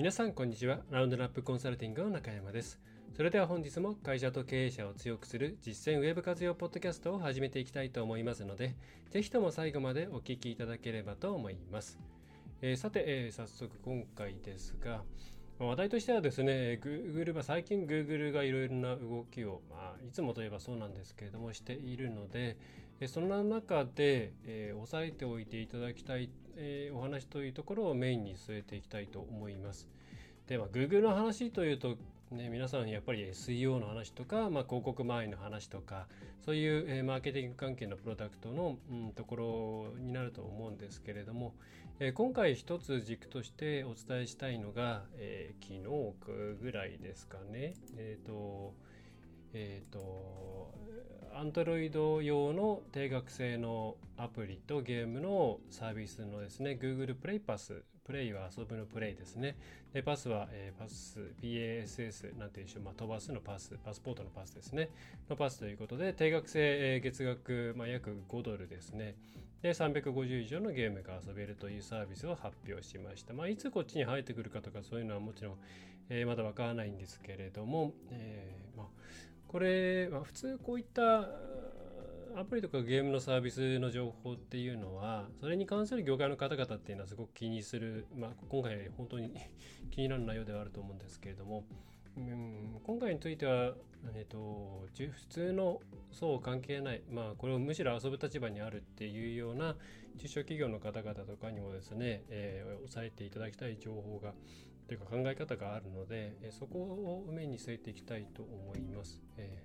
皆さんこんにちは。ラウンドナップコンサルティングの中山です。それでは本日も会社と経営者を強くする実践ウェブ活用ポッドキャストを始めていきたいと思いますのでぜひとも最後までお聞きいただければと思います、えー、さて、えー、早速今回ですが話題としてはですね、Google は最近 Google がいろいろな動きを、まあ、いつもといえばそうなんですけれどもしているので、その中で、えー、押さえておいていただきたい、えー、お話というところをメインに据えていきたいと思います。で、まあ、Google の話というと、ね、皆さんやっぱり SEO の話とか、まあ、広告周りの話とかそういう、えー、マーケティング関係のプロダクトの、うん、ところになると思うんですけれども、えー、今回一つ軸としてお伝えしたいのが、えー、昨日ぐらいですかねえっ、とえっ、ー、と、Android 用の定額制のアプリとゲームのサービスのですね、Google プレイパス、プレイは遊ぶのプレイですね。で、パスは、えー、パス、PASS なんていうでしょう、まあ、飛ばすのパス、パスポートのパスですね、のパスということで、定額制、えー、月額、まあ、約5ドルですね。で、350以上のゲームが遊べるというサービスを発表しました。まあ、いつこっちに入ってくるかとか、そういうのはもちろん、えー、まだわからないんですけれども、えー、まあこれ、まあ、普通こういったアプリとかゲームのサービスの情報っていうのはそれに関する業界の方々っていうのはすごく気にする、まあ、今回本当に 気になる内容ではあると思うんですけれども、うん、今回については、えーと、普通の層関係ない、まあ、これをむしろ遊ぶ立場にあるっていうような中小企業の方々とかにもですね、えー、押さえていただきたい情報がというか考え方があるので、えそこを目に据えていきたいと思います。え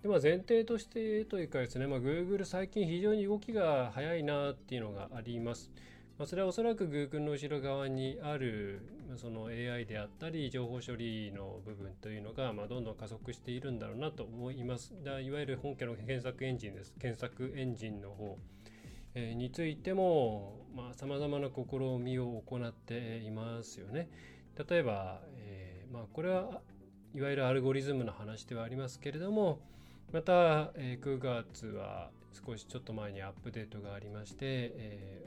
ー、でまあ、前提としてというかですね、まあ、Google 最近非常に動きが早いなっていうのがあります。まあ、それはおそらく Google の後ろ側にあるその AI であったり情報処理の部分というのがまあどんどん加速しているんだろうなと思います。だいわゆる本家の検索エンジンです。検索エンジンの方。えについてもさまざ、まな試みを行っていますよね。例えば、えー、まあ、これはいわゆるアルゴリズムの話ではありますけれどもまた、えー、9月は少しちょっと前にアップデートがありまして、え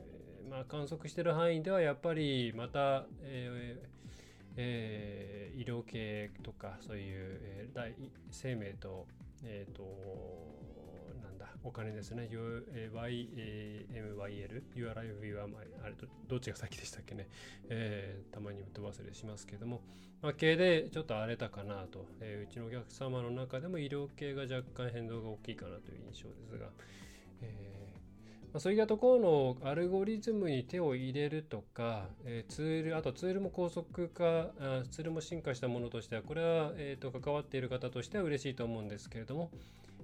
ー、まあ、観測している範囲ではやっぱりまた、ええー、医療系とかそういう、えー、生命と,、えーと、お金ですね。YMYL、URIV あれどっちが先でしたっけね。えー、たまにと忘れしますけども、まあ、系でちょっと荒れたかなと、えー、うちのお客様の中でも医療系が若干変動が大きいかなという印象ですが、えーまあ、そういったところのアルゴリズムに手を入れるとか、えー、ツール、あとツールも高速化あ、ツールも進化したものとしては、これは、えーと、関わっている方としては嬉しいと思うんですけれども、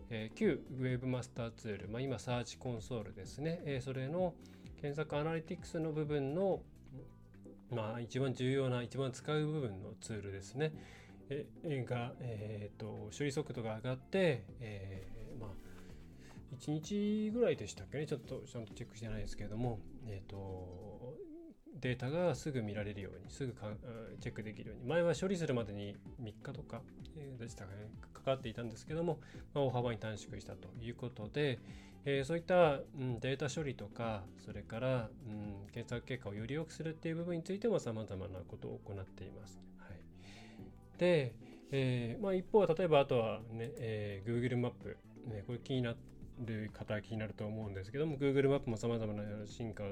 えー、旧 Webmaster ツール、まあ、今、サーチコンソールですね、えー、それの検索アナリティクスの部分の、まあ、一番重要な、一番使う部分のツールですね、えー、が、えーと、処理速度が上がって、えーまあ1日ぐらいでしたっけね。ちょっとちゃんとチェックしてないですけれども、えっ、ー、とデータがすぐ見られるようにすぐチェックできるように前は処理するまでに3日とかでしたかねかかっていたんですけども、まあ、大幅に短縮したということで、えー、そういった、うん、データ処理とかそれから、うん、検索結果をより良くするっていう部分についてもさまざまなことを行っています。はい、で、えーまあ、一方は例えばあとはね、えー、Google マップ、ね、これ気になってる方気になると思うんですけども Google マップもさまざまな進化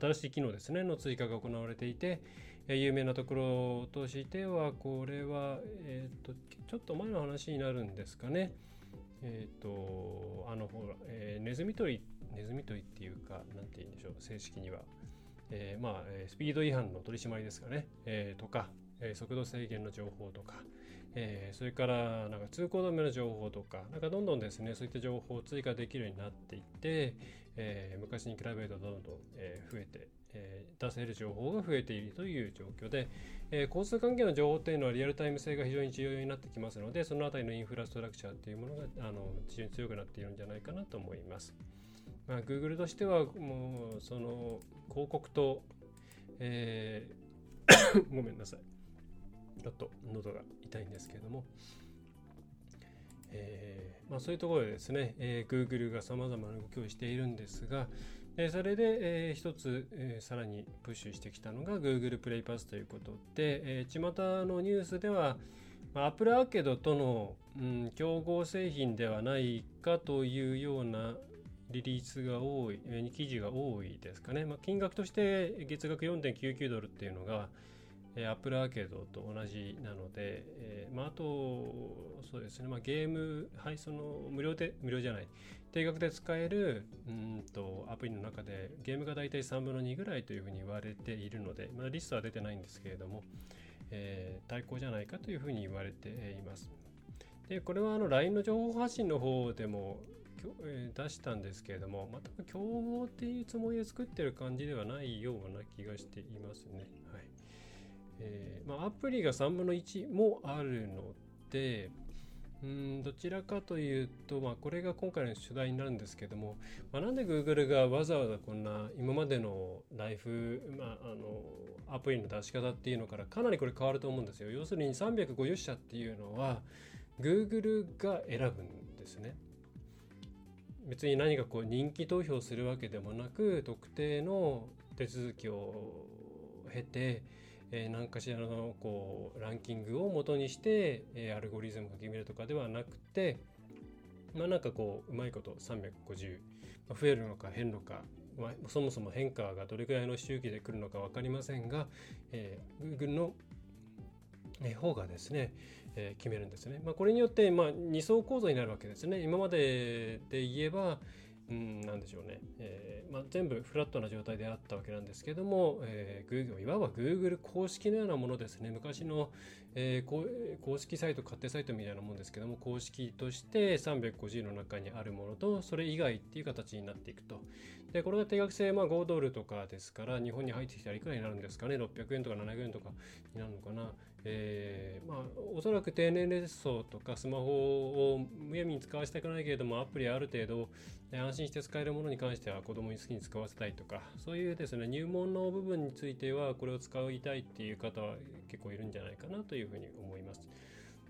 新しい機能ですねの追加が行われていて有名なところとしてはこれは、えーと、ちょっと前の話になるんですかね。えっ、ー、とあのほら、えー、ネズミ捕りネズミ捕りっていうか何て言うんでしょう正式には、えー、まあスピード違反の取り締まりですかね、えー、とか速度制限の情報とか、えー、それからなんか通行止めの情報とか、なんかどんどんですね、そういった情報を追加できるようになっていって、えー、昔に比べるとどんどん、え増えて、えー、出せる情報が増えているという状況で、えー、交通関係の情報っていうのはリアルタイム性が非常に重要になってきますのでそのあたりのインフラストラクチャーっていうものがあの非常に強くなっているんじゃないかなと思います。まあ、Google としてはもうその広告と、えー ごめんなさいちょっと喉が痛いんですけれども、えーまあ、そういうところでですね、えー、Google がさまざまな動きをしているんですが、えー、それで、えー、一つ、えー、さらにプッシュしてきたのが Google プレイパスということで、えー、巷のニュースでは、まあ、Apple アーケードとの、うん、競合製品ではないかというようなリリースが多い、えー、記事が多いですかね。まあ、金額として月額4.99ドルっていうのが、えー、Apple アーケードと同じなので、えーまあ、あと、そうですね、まあ、ゲーム、はい、その無料で、無料じゃない、定額で使えるうんとアプリの中でゲームが大体3分の2ぐらいというふうに言われているので、まあ、リストは出てないんですけれども、えー、対抗じゃないかというふうに言われています。で、これはあの LINE の情報発信の方でも出したんですけれども、また競合っていうつもりで作ってる感じではないような気がしていますね。はいえーまあ、アプリが3分の1もあるので、うんどちらかというと、まあ、これが今回の主題になるんですけども、まあ、なんで Google がわざわざこんな今までのライフ、まあ、あのアプリの出し方っていうのからかなりこれ変わると思うんですよ。要するに350社っていうのは Google が選ぶんですね。別に何かこう人気投票するわけでもなく特定の手続きを経てえー、何かしらのこうランキングを元にして、えー、アルゴリズムが決めるとかではなくてまあなんかこううまいこと350、まあ、増えるのか減るのか、まあ、そもそも変化がどれくらいの周期で来るのか分かりませんが、えー、Google の方がですね、えー、決めるんですね。まあ、これによって、まあ、2層構造になるわけですね。今までで言えば、うん、なんでしょうね、えーまあ、全部フラットな状態であったわけなんですけども、えー、Google いわば Google 公式のようなものですね。昔の、えー、公式サイト勝手サイトみたいなもんですけども公式として350の中にあるものとそれ以外っていう形になっていくと。でこれが定額制、まあ、5ドルとかですから日本に入ってきたらいくらになるんですかね。600円とか700円とかになるのかな。えー、まあ、おそらく低年齢層とかスマホをむやみに使わせたくないけれどもアプリある程度安心して使えるものに関しては子供に好きに使わせたいとか。そういうですね入門の部分についてはこれを使いたいっていう方は結構いるんじゃないかなというふうに思います。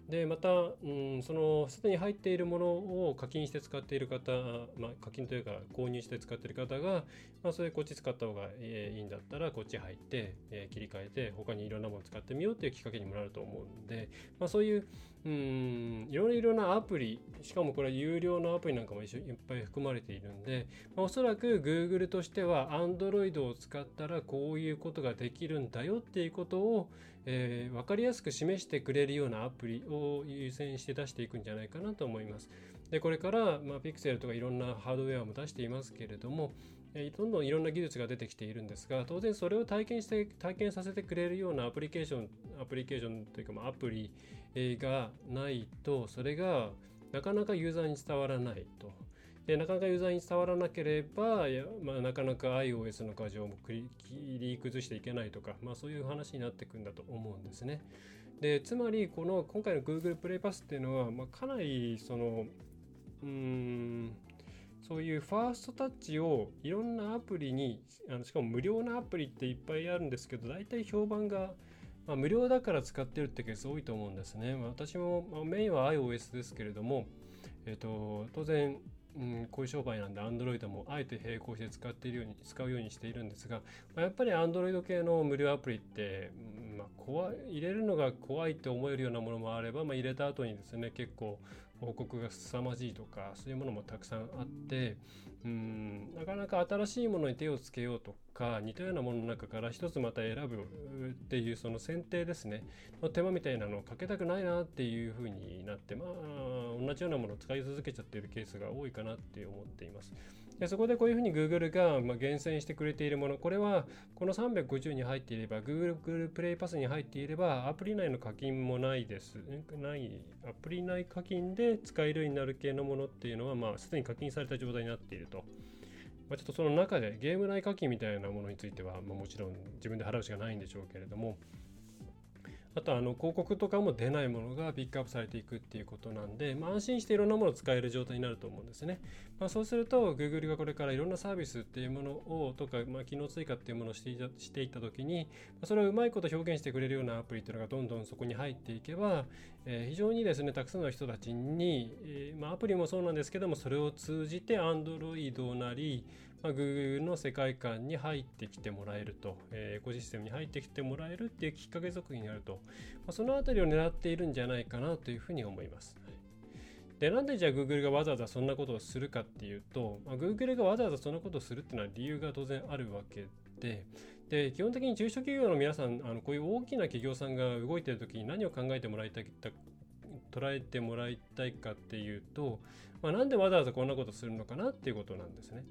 でまた、うん、そのすでに入っているものを課金して使っている方、まあ、課金というか購入して使っている方が、まあ、それこっち使った方がいいんだったらこっち入って、えー、切り替えて他にいろんなものを使ってみようっていうきっかけにもなると思うんで、まあ、そういううんいろいろなアプリしかもこれは有料のアプリなんかも一緒いっぱい含まれているんで、まあ、おそらく Google としては Android を使ったらこういうことができるんだよっていうことを、えー、分かりやすく示してくれるようなアプリを優先して出していくんじゃないかなと思います。でこれから、まあ、Pixel とかいろんなハードウェアも出していますけれども、どんどんいろんな技術が出てきているんですが当然それを体験して体験させてくれるようなアプリケーションアプリケーションというかアプリがないとそれがなかなかユーザーに伝わらないと。でなかなかユーザーに伝わらなければ、まあ、なかなか iOS の過剰も切り崩していけないとか、まあ、そういう話になっていくんだと思うんですね。でつまりこの今回の Google プレイパスっていうのは、まあ、かなりそのうーんそういうファーストタッチをいろんなアプリにあのしかも無料なアプリっていっぱいあるんですけど大体評判が、まあ、無料だから使ってるってケース多いと思うんですね。私も、まあ、メインは iOS ですけれども、えっ、ー、と当然うん、こういう商売なんで Android もあえて並行して使っているように使うようにしているんですが、まあ、やっぱり Android 系の無料アプリって、まあ、怖い入れるのが怖いって思えるようなものもあれば、まあ、入れた後にですね結構報告が凄まじいとかそういうものもたくさんあってうんなかなか新しいものに手をつけようとか似たようなものの中から一つまた選ぶっていうその選定ですねの手間みたいなのをかけたくないなっていうふうになってまあ同じようなものを使い続けちゃっているケースが多いかなって思っています。でそこでこういうふうに Google が、ま厳選してくれているもの、これはこの350に入っていれば、Google, Google プレイパスに入っていれば、アプリ内の課金もないです。ない、アプリ内課金で使えるようになる系のものっていうのは、まあ、すでに課金された状態になっていると。まあ、ちょっとその中でゲーム内課金みたいなものについては、まあ、もちろん自分で払うしかないんでしょうけれどもあとあの広告とかも出ないものがピックアップされていくっていうことなんで、まあ、安心していろんなものを使える状態になると思うんですね。まあ、そうすると Google がこれからいろんなサービスっていうものをとか、まあ、機能追加っていうものをしていたしていった時にそれをうまいこと表現してくれるようなアプリっていうのがどんどんそこに入っていけば、えー、非常にですねたくさんの人たちに、えーまあ、アプリもそうなんですけどもそれを通じて Android なりまあ、Google の世界観に入ってきてもらえると、えー、エコシステムに入ってきてもらえるっていうきっかけ作りになると、まあ、そのあたりを狙っているんじゃないかなというふうに思います。で、なんでじゃあ Google がわざわざそんなことをするかっていうと、まあ、Google がわざわざそんなことをするっていうのは理由が当然あるわけで、で、基本的に中小企業の皆さん、あのこういう大きな企業さんが動いている時に何を考えてもらいたい捉えてもらいたいかっていうと、まあ、なんでわざわざこんなことするのかなっていうことなんですね。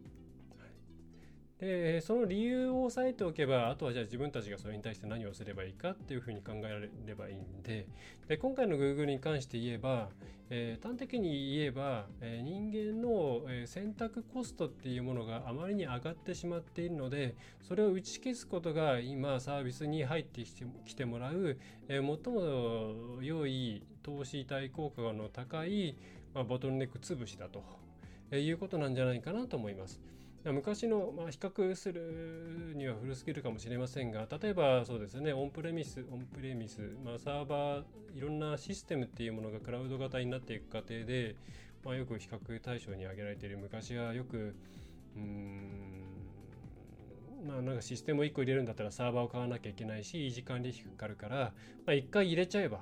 でその理由を押さえておけばあとはじゃあ自分たちがそれに対して何をすればいいかっていうふうに考えられればいいんでで今回の Google に関して言えば、えー、端的に言えば、えー、人間の、選択コストっていうものがあまりに上がってしまっているのでそれを打ち消すことが今サービスに入ってきてきてもらう、え最も良い投資対効果の高い、まあ、ボトルネック潰しだと、えいうことなんじゃないかなと思います。昔の、まあ、比較するには古すぎるかもしれませんが例えばそうですねオンプレミスオンプレミス、まあ、サーバーいろんなシステムっていうものがクラウド型になっていく過程で、まあ、よく比較対象に挙げられている。昔はよくうんまあなんかシステムを1個入れるんだったらサーバーを買わなきゃいけないし維持管理費かかるから、まあ、1回入れちゃえば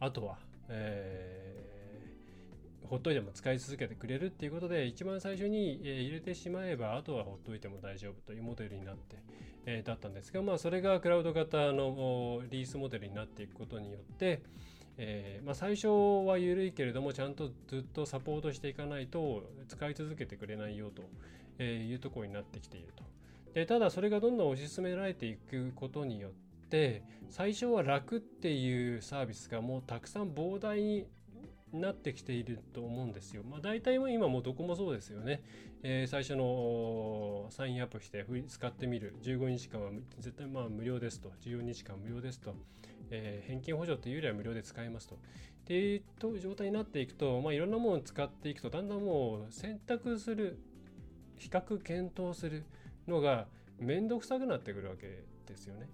あとは、えーほっといても使い続けてくれるっていうことで一番最初に入れてしまえばあとはほっといても大丈夫というモデルになって、えー、だったんですがまあそれがクラウド型のリースモデルになっていくことによってえーまあ、最初は緩いけれどもちゃんとずっとサポートしていかないと使い続けてくれないよというところになってきていると。でただそれがどんどん推し進められていくことによって最初は楽っていうサービスがもうたくさん膨大になってきていると思うんですよ。まあ、大体も今もどこもそうですよね。えー、最初のサインアップして使ってみる15日間は絶対まあ無料ですと14日間無料ですと、えー、返金補助というよりは無料で使えますと。っていう状態になっていくと、まあ、いろんなものを使っていくとだんだんもう選択する比較検討するのが面倒くさくなってくるわけですよね。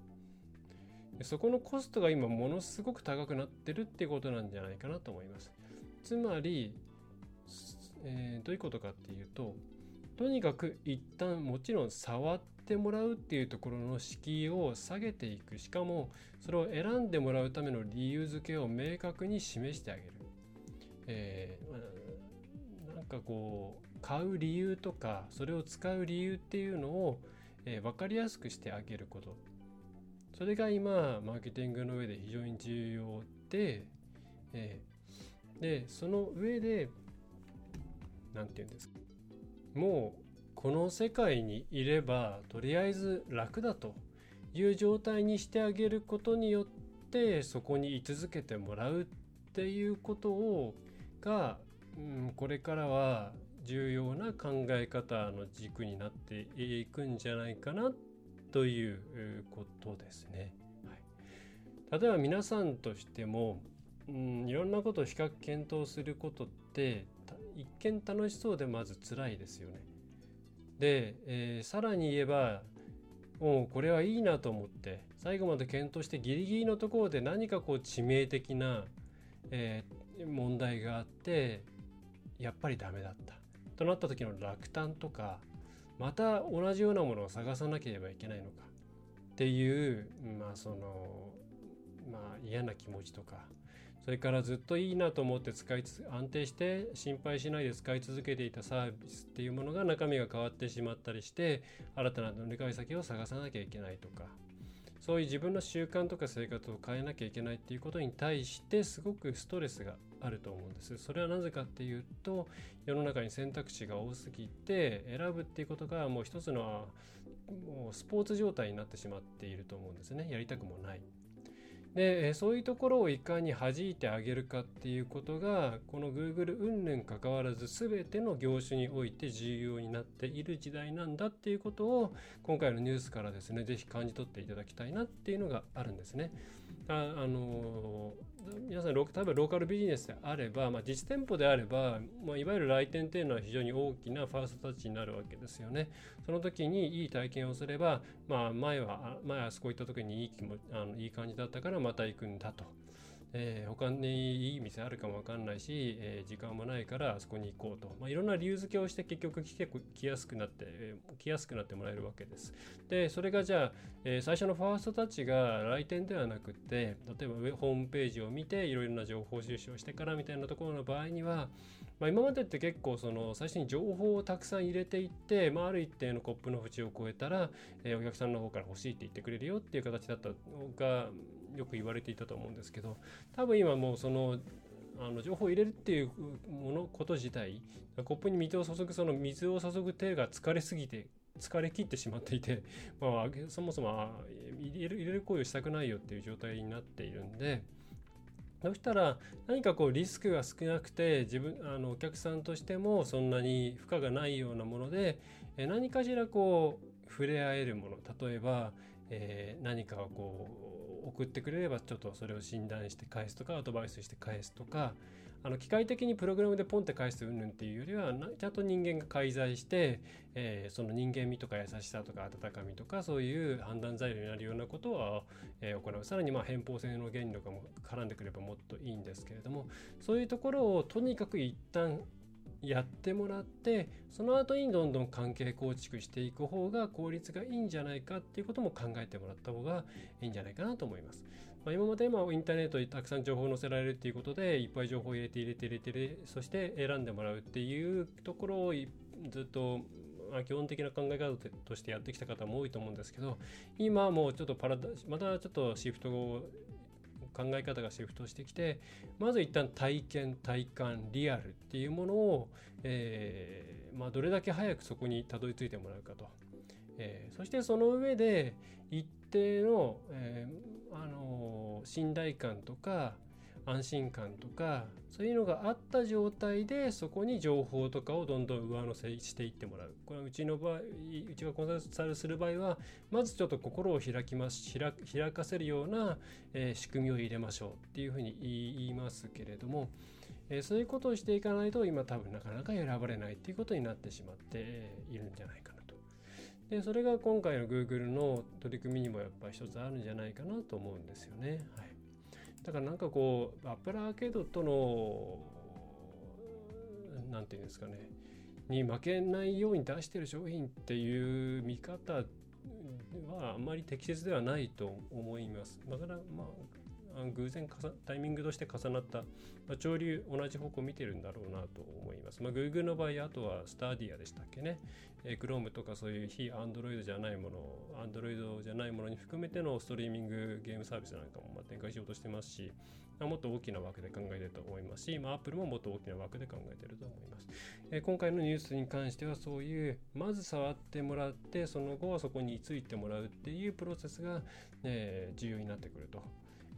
そこのコストが今ものすごく高くなってるっていうことなんじゃないかなと思います。つまり、えー、どういうことかっていうととにかく一旦もちろん触ってもらうっていうところの敷居を下げていく。しかもそれを選んでもらうための理由付けを明確に示してあげる、えー、なんかこう買う理由とかそれを使う理由っていうのを、えー、分かりやすくしてあげること。それが今マーケティングの上で非常に重要で、えでその上で何て言うんですかもうこの世界にいればとりあえず楽だという状態にしてあげることによってそこに居続けてもらうっていうことをが、うん、これからは重要な考え方の軸になっていくんじゃないかなということですね。はい、例えば皆さんとしてもうん、いろんなことを比較検討することって一見楽しそうでまず辛いですよね。で、えー、さらに言えばもうこれはいいなと思って最後まで検討してギリギリのところで何かこう致命的な、えー、問題があってやっぱりダメだったとなった時の落胆とかまた同じようなものを探さなければいけないのかっていうまあそのまあ嫌な気持ちとかそれからずっといいなと思って使いつ安定して心配しないで使い続けていたサービスっていうものが中身が変わってしまったりして新たな乗り換え先を探さなきゃいけないとかそういう自分の習慣とか生活を変えなきゃいけないっていうことに対してすごくストレスがあると思うんです。それはなぜかっていうと世の中に選択肢が多すぎて選ぶっていうことがもう一つのもうスポーツ状態になってしまっていると思うんですね。やりたくもない。でそういうところをいかに弾いてあげるかっていうことがこの Google 云々かかわらず全ての業種において重要になっている時代なんだっていうことを今回のニュースからですね是非感じ取っていただきたいなっていうのがあるんですね。ああの皆さん例えばローカルビジネスであれば、まあ、実店舗であれば、まあ、いわゆる来店っていうのは非常に大きなファーストタッチになるわけですよね。その時にいい体験をすれば、まあ、前は前あそこ行った時にいい気もあのいい感じだったからまた行くんだと。えー、他にいい店あるかもわかんないし、えー、時間もないからあそこに行こうと、まあ、いろんな理由付けをして結局来て来やすくなって、えー、来やすくなってもらえるわけです。でそれがじゃあ、えー、最初のファーストタッチが来店ではなくて例えばホームページを見ていろいろな情報収集をしてからみたいなところの場合には、まあ、今までって結構その最初に情報をたくさん入れていって、まあ、ある一定のコップの縁を超えたら、えー、お客さんの方から欲しいって言ってくれるよっていう形だったのがよく言われていたと思うんですけど多分今もうそのあの情報を入れるっていうものこと自体コップに水を注ぐその水を注ぐ手が疲れすぎて疲れ切ってしまっていて、まあ、そもそも入れる入れる行為をしたくないよっていう状態になっているんで。そしたら何かこうリスクが少なくて自分あのお客さんとしてもそんなに負荷がないようなもので何かしらこう触れ合えるもの例えば、えー、何かこう送ってくれればちょっとそれを診断して返すとかアドバイスして返すとかあの機械的にプログラムでポンって返す云々っていうよりはちゃんと人間が介在して、えー、その人間味とか優しさとか温かみとかそういう判断材料になるようなことは、えー、行う。さらにまあ偏方性の原理とかも絡んでくればもっといいんですけれどもそういうところをとにかく一旦やってもらってその後にどんどん関係構築していく方が効率がいいんじゃないかっていうことも考えてもらった方がいいんじゃないかなと思います。まあ、今までまインターネットにたくさん情報を載せられるっていうことでいっぱい情報を入れて入れて入れてそして選んでもらうっていうところをずっとま、基本的な考え方としてやってきた方も多いと思うんですけど今もうちょっとパラダまたちょっとシフトを考え方がシフトしてきてまず一旦体験体感リアルっていうものを、えー、まあ、どれだけ早くそこにたどり着いてもらうかと、えー、そしてその上で一定の、えー、あの信頼感とか安心感とかそういうのがあった状態でそこに情報とかをどんどん上乗せしていってもらうこれはうちの場合うちがコンサルする場合はまずちょっと心を開きます開開かせるような、えー、仕組みを入れましょうっていうふうに言いますけれども、えー、そういうことをしていかないと今多分なかなか選ばれないっていうことになってしまっているんじゃないかなと。でそれが今回の Google の取り組みにもやっぱり一つあるんじゃないかなと思うんですよね。はいだからなんかこうアップルアーケードとの何て言うんですかねに負けないように出してる商品っていう見方はあんまり適切ではないと思います。だからまあ偶然タイミングとして重なった、まあ、潮流同じ方向見てるんだろうなと思います。まあ、Google の場合、あとはスタディアでしたっけね。えー、Chrome とかそういう非 Android じゃないもの、Android じゃないものに含めてのストリーミングゲームサービスなんかもま展開しようとしてますし、まあ、もっと大きな枠で考えてると思いますし、まあ、Apple ももっと大きな枠で考えてると思います。えー、今回のニュースに関してはそういう、まず触ってもらって、その後はそこについてもらうっていうプロセスが、えー、重要になってくると。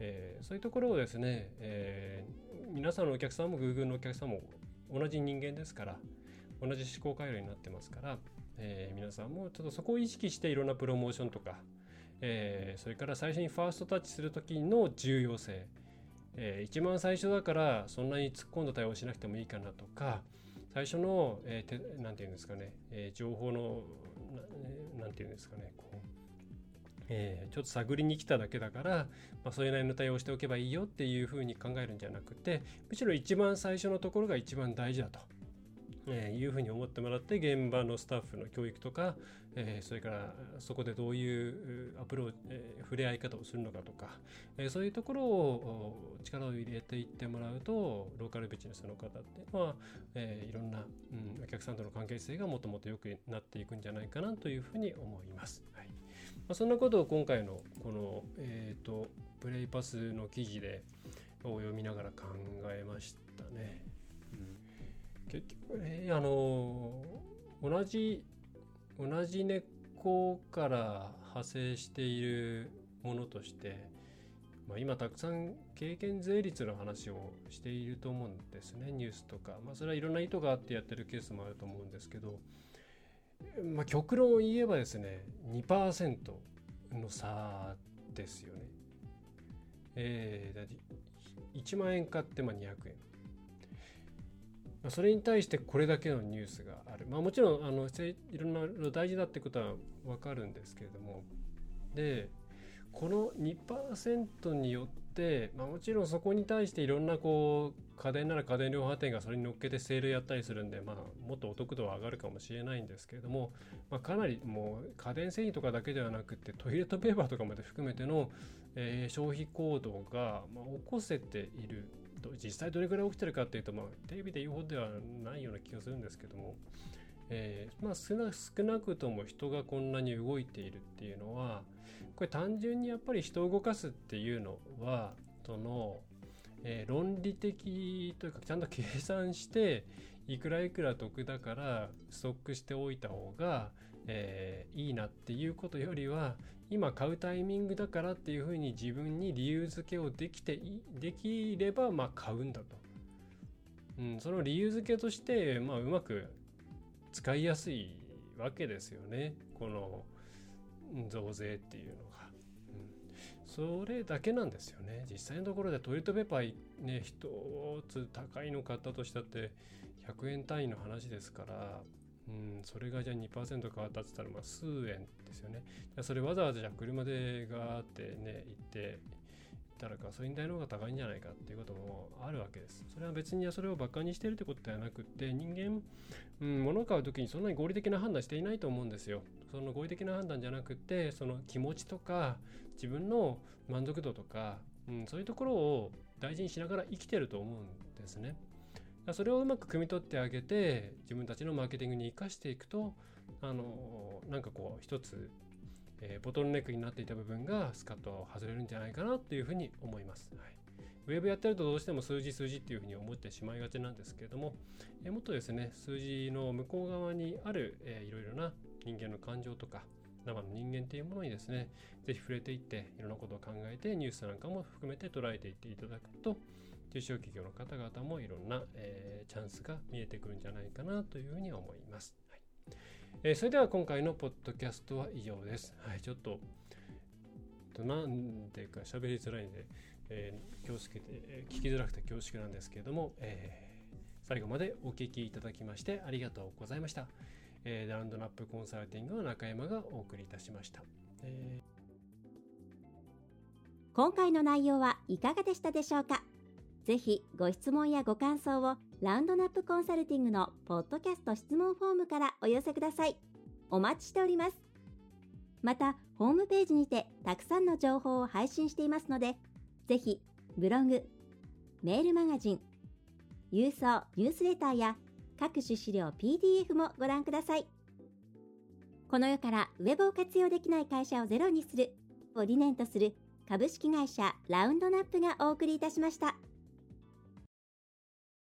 えー、そういうところをですね、えー、皆さんのお客さんも Google のお客さんも同じ人間ですから同じ思考回路になってますから、えー、皆さんもちょっとそこを意識していろんなプロモーションとか、えそれから最初にファーストタッチする時の重要性、え一番最初だからそんなに突っ込んだ対応しなくてもいいかなとか最初の何、えー、て言うんですかね、え情報の何て言うんですかねこうえー、ちょっと探りに来ただけだから、まあ、それなりの対応しておけばいいよっていうふうに考えるんじゃなくてむしろ一番最初のところが一番大事だと、えー、いうふうに思ってもらって現場のスタッフの教育とか、えー、それからそこでどういうアプローチ、えー、触れ合い方をするのかとか、えー、そういうところを力を入れていってもらうとローカルビジネスの方っていうのは、えー、いろんな、うん、お客さんとの関係性がもっともっと良くなっていくんじゃないかなというふうに思います。はいまあ、そんなことを今回のこの、えーと、プレイパスの記事でを読みながら考えましたね。うん、結局ねあの同じ同じ根っこから派生しているものとしてまあ、今たくさん経験税率の話をしていると思うんですねニュースとか、まあ、それはいろんな意図があってやってるケースもあると思うんですけど、まあ、極論を言えばですね2%の差ですよね。えー、だ1万円買ってまあ200円。まあ、それに対してこれだけのニュースがある。まあ、もちろんあのいろんな大事だってことは分かるんですけれどもでこの2%によって、まあ、もちろんそこに対していろんなこう家電なら家電量販店がそれに乗っけてセールやったりするんで、まあ、もっとお得度は上がるかもしれないんですけれども、まあ、かなりもう家電製品とかだけではなくてトイレットペーパーとかまで含めての、えー、消費行動が、まあ、起こせている実際どれくらい起きてるかっていうと、まあ、テレビで言うほどではないような気がするんですけども、えー、まあ少な少なくとも人がこんなに動いているっていうのはこれ単純にやっぱり人を動かすっていうのはその、えー、論理的というかちゃんと計算していくらいくら得だからストックしておいた方が、えー、いいなっていうことよりは今買うタイミングだからっていうふうに自分に理由付けをできてできればまあ買うんだと、うん、その理由付けとして、まあ、うまく使いやすいわけですよねこの増税っていうのが。うんそれだけなんですよね実際のところでトイレットペーパーね一つ高いの買ったとしたって100円単位の話ですからうん、それがじゃあ2%変わったって言ったらまあ数円ですよね。それわざわざじゃあ車でガーってね行ってったらガソリン代の方が高いんじゃないかっていうこともあるわけです。それは別にそれを馬鹿にしてるってことではなくって人間、うん、物を買う時にそんなに合理的な判断していないと思うんですよ。その合理的な判断じゃなくってその気持ちとか自分の満足度とか、うん、そういうところを大事にしながら生きてると思うんですね。それをうまく汲み取ってあげて自分たちのマーケティングに生かしていくとあのなんかこう一つ、えー、ボトルネックになっていた部分がスカッと外れるんじゃないかなっていうふうに思います。はいウェブやってるとどうしても数字数字っていうふうに思ってしまいがちなんですけれども、えもっとですね、数字の向こう側にある、えー、いろいろな人間の感情とか、生の人間っていうものにですね、ぜひ触れていって、いろんなことを考えて、ニュースなんかも含めて捉えていっていただくと、中小企業の方々もいろんな、えー、チャンスが見えてくるんじゃないかなというふうに思います。はいえー、それでは今回のポッドキャストは以上です。はい、ちょっと、なんでか喋りづらいんで、えー、恐縮で、え、聞きづらくて恐縮なんですけれども、えー、最後までお聞きいただきましてありがとうございました。えー、ラウンドナップコンサルティングの中山がお送りいたしました。えー今回の内容はいかがでしたでしょうか？ぜひご質問やご感想をラウンドナップコンサルティングのポッドキャスト質問フォームからお寄せください。お待ちしております。また、ホームページにてたくさんの情報を配信していますので、ぜひブログ、メールマガジン、郵送ニュースレターや各種資料 PDF もご覧ください。この世からウェブを活用できない会社をゼロにするを理念とする株式会社ラウンドナップがお送りいたしました。